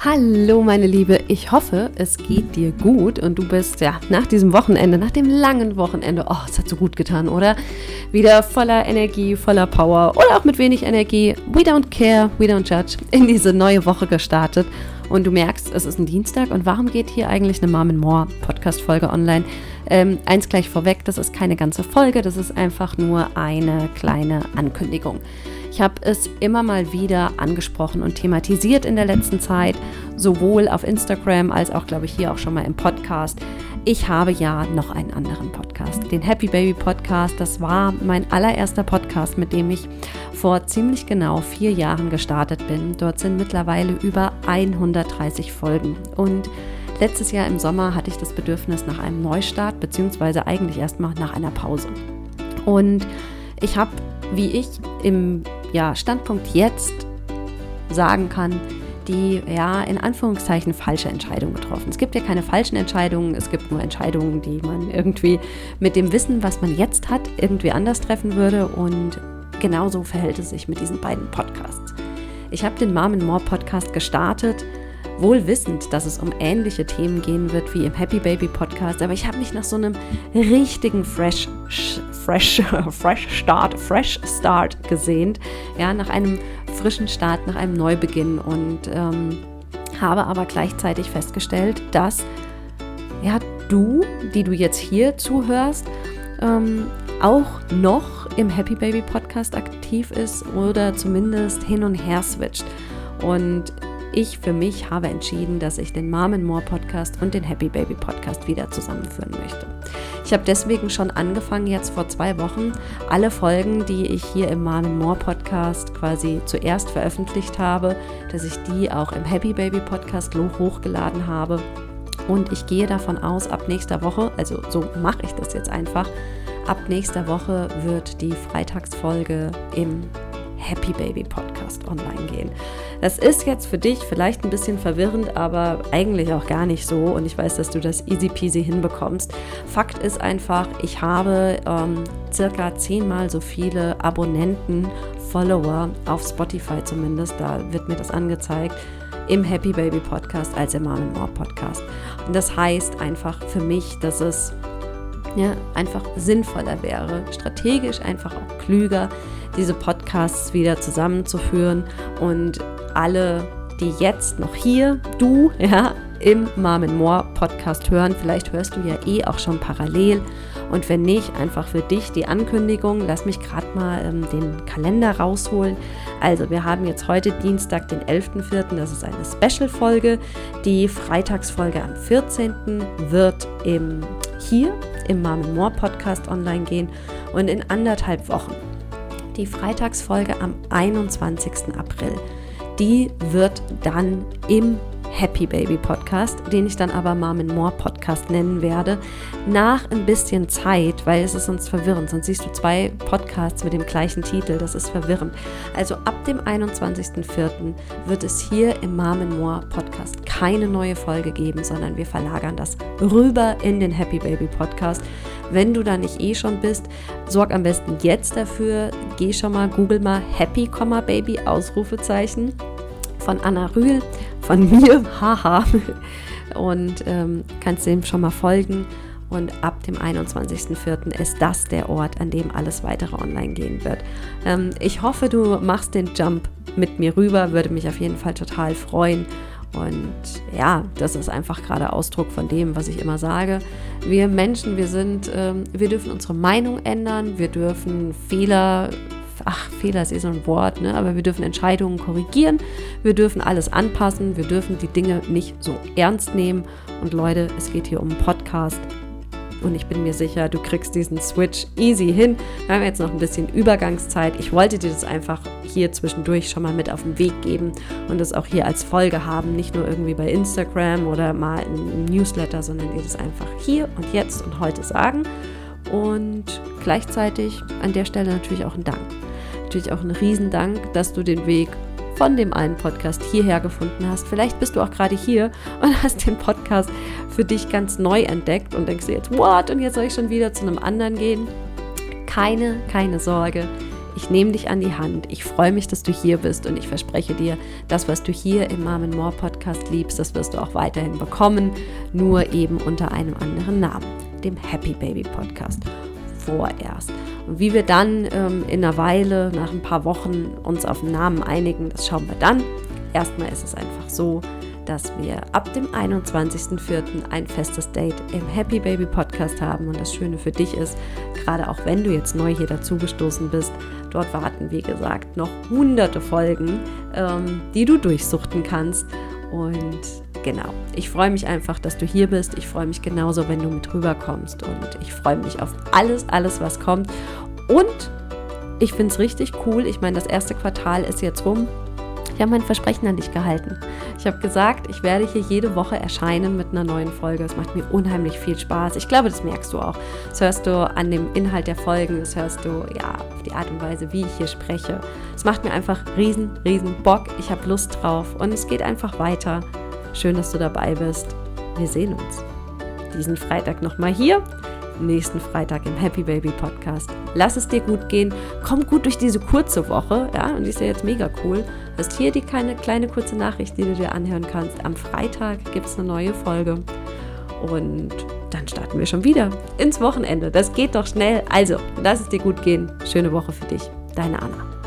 Hallo meine Liebe, ich hoffe, es geht dir gut und du bist ja nach diesem Wochenende, nach dem langen Wochenende, oh, es hat so gut getan, oder? Wieder voller Energie, voller Power oder auch mit wenig Energie. We don't care, we don't judge. In diese neue Woche gestartet und du merkst, es ist ein Dienstag und warum geht hier eigentlich eine Mom More Podcast Folge online? Ähm, eins gleich vorweg, das ist keine ganze Folge, das ist einfach nur eine kleine Ankündigung. Ich habe es immer mal wieder angesprochen und thematisiert in der letzten Zeit, sowohl auf Instagram als auch, glaube ich, hier auch schon mal im Podcast. Ich habe ja noch einen anderen Podcast, den Happy Baby Podcast. Das war mein allererster Podcast, mit dem ich vor ziemlich genau vier Jahren gestartet bin. Dort sind mittlerweile über 130 Folgen und Letztes Jahr im Sommer hatte ich das Bedürfnis nach einem Neustart, beziehungsweise eigentlich erstmal nach einer Pause. Und ich habe, wie ich im ja, Standpunkt jetzt sagen kann, die ja in Anführungszeichen falsche Entscheidung getroffen. Es gibt ja keine falschen Entscheidungen, es gibt nur Entscheidungen, die man irgendwie mit dem Wissen, was man jetzt hat, irgendwie anders treffen würde. Und genauso verhält es sich mit diesen beiden Podcasts. Ich habe den Mom More Podcast gestartet wohl wissend, dass es um ähnliche Themen gehen wird wie im Happy Baby Podcast, aber ich habe mich nach so einem richtigen Fresh, Fresh, Fresh Start, Fresh Start gesehnt, ja, nach einem frischen Start, nach einem Neubeginn und ähm, habe aber gleichzeitig festgestellt, dass ja, du, die du jetzt hier zuhörst, ähm, auch noch im Happy Baby Podcast aktiv ist oder zumindest hin und her switcht. Und ich für mich habe entschieden, dass ich den Mom More Podcast und den Happy Baby Podcast wieder zusammenführen möchte. Ich habe deswegen schon angefangen, jetzt vor zwei Wochen, alle Folgen, die ich hier im Mom More Podcast quasi zuerst veröffentlicht habe, dass ich die auch im Happy Baby Podcast hochgeladen habe. Und ich gehe davon aus, ab nächster Woche, also so mache ich das jetzt einfach, ab nächster Woche wird die Freitagsfolge im Happy Baby Podcast online gehen. Das ist jetzt für dich vielleicht ein bisschen verwirrend, aber eigentlich auch gar nicht so und ich weiß, dass du das easy peasy hinbekommst. Fakt ist einfach, ich habe ähm, circa zehnmal so viele Abonnenten, Follower auf Spotify zumindest, da wird mir das angezeigt im Happy Baby Podcast als im Mom More Podcast. Und das heißt einfach für mich, dass es ja, einfach sinnvoller wäre, strategisch einfach auch klüger, diese Podcasts wieder zusammenzuführen und alle, die jetzt noch hier, du, ja, im Mom More Podcast hören. Vielleicht hörst du ja eh auch schon parallel. Und wenn nicht, einfach für dich die Ankündigung. Lass mich gerade mal ähm, den Kalender rausholen. Also, wir haben jetzt heute Dienstag, den 11.04. Das ist eine Special-Folge. Die Freitagsfolge am 14. wird im, hier im Mom More Podcast online gehen. Und in anderthalb Wochen die Freitagsfolge am 21. April. Die wird dann im Happy Baby Podcast, den ich dann aber Mom and More Podcast nennen werde, nach ein bisschen Zeit, weil es ist sonst verwirrend. Sonst siehst du zwei Podcasts mit dem gleichen Titel, das ist verwirrend. Also ab dem 21.04. wird es hier im Mom and More Podcast keine neue Folge geben, sondern wir verlagern das rüber in den Happy Baby Podcast. Wenn du da nicht eh schon bist, sorg am besten jetzt dafür. Geh schon mal, google mal Happy, Baby, Ausrufezeichen von Anna Rühl, von mir, haha. Und ähm, kannst dem schon mal folgen. Und ab dem 21.04. ist das der Ort, an dem alles weitere online gehen wird. Ähm, ich hoffe, du machst den Jump mit mir rüber, würde mich auf jeden Fall total freuen. Und ja, das ist einfach gerade Ausdruck von dem, was ich immer sage. Wir Menschen, wir sind, ähm, wir dürfen unsere Meinung ändern, wir dürfen Fehler ach, Fehler ist eh so ein Wort, ne? aber wir dürfen Entscheidungen korrigieren, wir dürfen alles anpassen, wir dürfen die Dinge nicht so ernst nehmen. Und Leute, es geht hier um einen Podcast. Und ich bin mir sicher, du kriegst diesen Switch easy hin. Wir haben jetzt noch ein bisschen Übergangszeit. Ich wollte dir das einfach hier zwischendurch schon mal mit auf den Weg geben und das auch hier als Folge haben. Nicht nur irgendwie bei Instagram oder mal im Newsletter, sondern dir das einfach hier und jetzt und heute sagen. Und gleichzeitig an der Stelle natürlich auch ein Dank natürlich auch ein Riesendank, dass du den Weg von dem einen Podcast hierher gefunden hast. Vielleicht bist du auch gerade hier und hast den Podcast für dich ganz neu entdeckt und denkst dir jetzt, what? Und jetzt soll ich schon wieder zu einem anderen gehen. Keine, keine Sorge. Ich nehme dich an die Hand. Ich freue mich, dass du hier bist und ich verspreche dir, das, was du hier im Mom More Podcast liebst, das wirst du auch weiterhin bekommen, nur eben unter einem anderen Namen, dem Happy Baby Podcast. Vorerst. Und wie wir dann ähm, in einer Weile, nach ein paar Wochen, uns auf einen Namen einigen, das schauen wir dann. Erstmal ist es einfach so, dass wir ab dem 21.04. ein festes Date im Happy Baby Podcast haben. Und das Schöne für dich ist, gerade auch wenn du jetzt neu hier dazugestoßen bist, dort warten, wie gesagt, noch hunderte Folgen, ähm, die du durchsuchten kannst. Und genau, ich freue mich einfach, dass du hier bist. Ich freue mich genauso, wenn du mit rüberkommst. Und ich freue mich auf alles, alles, was kommt. Und ich finde es richtig cool. Ich meine, das erste Quartal ist jetzt rum. Ich habe mein Versprechen an dich gehalten. Ich habe gesagt, ich werde hier jede Woche erscheinen mit einer neuen Folge. Es macht mir unheimlich viel Spaß. Ich glaube, das merkst du auch. Das hörst du an dem Inhalt der Folgen, das hörst du ja auf die Art und Weise, wie ich hier spreche. Es macht mir einfach riesen, riesen Bock. Ich habe Lust drauf und es geht einfach weiter. Schön, dass du dabei bist. Wir sehen uns diesen Freitag nochmal hier nächsten Freitag im Happy Baby Podcast. Lass es dir gut gehen. Komm gut durch diese kurze Woche. Ja, und die ist ja jetzt mega cool. Hast hier die kleine, kleine kurze Nachricht, die du dir anhören kannst. Am Freitag gibt es eine neue Folge. Und dann starten wir schon wieder ins Wochenende. Das geht doch schnell. Also, lass es dir gut gehen. Schöne Woche für dich. Deine Anna.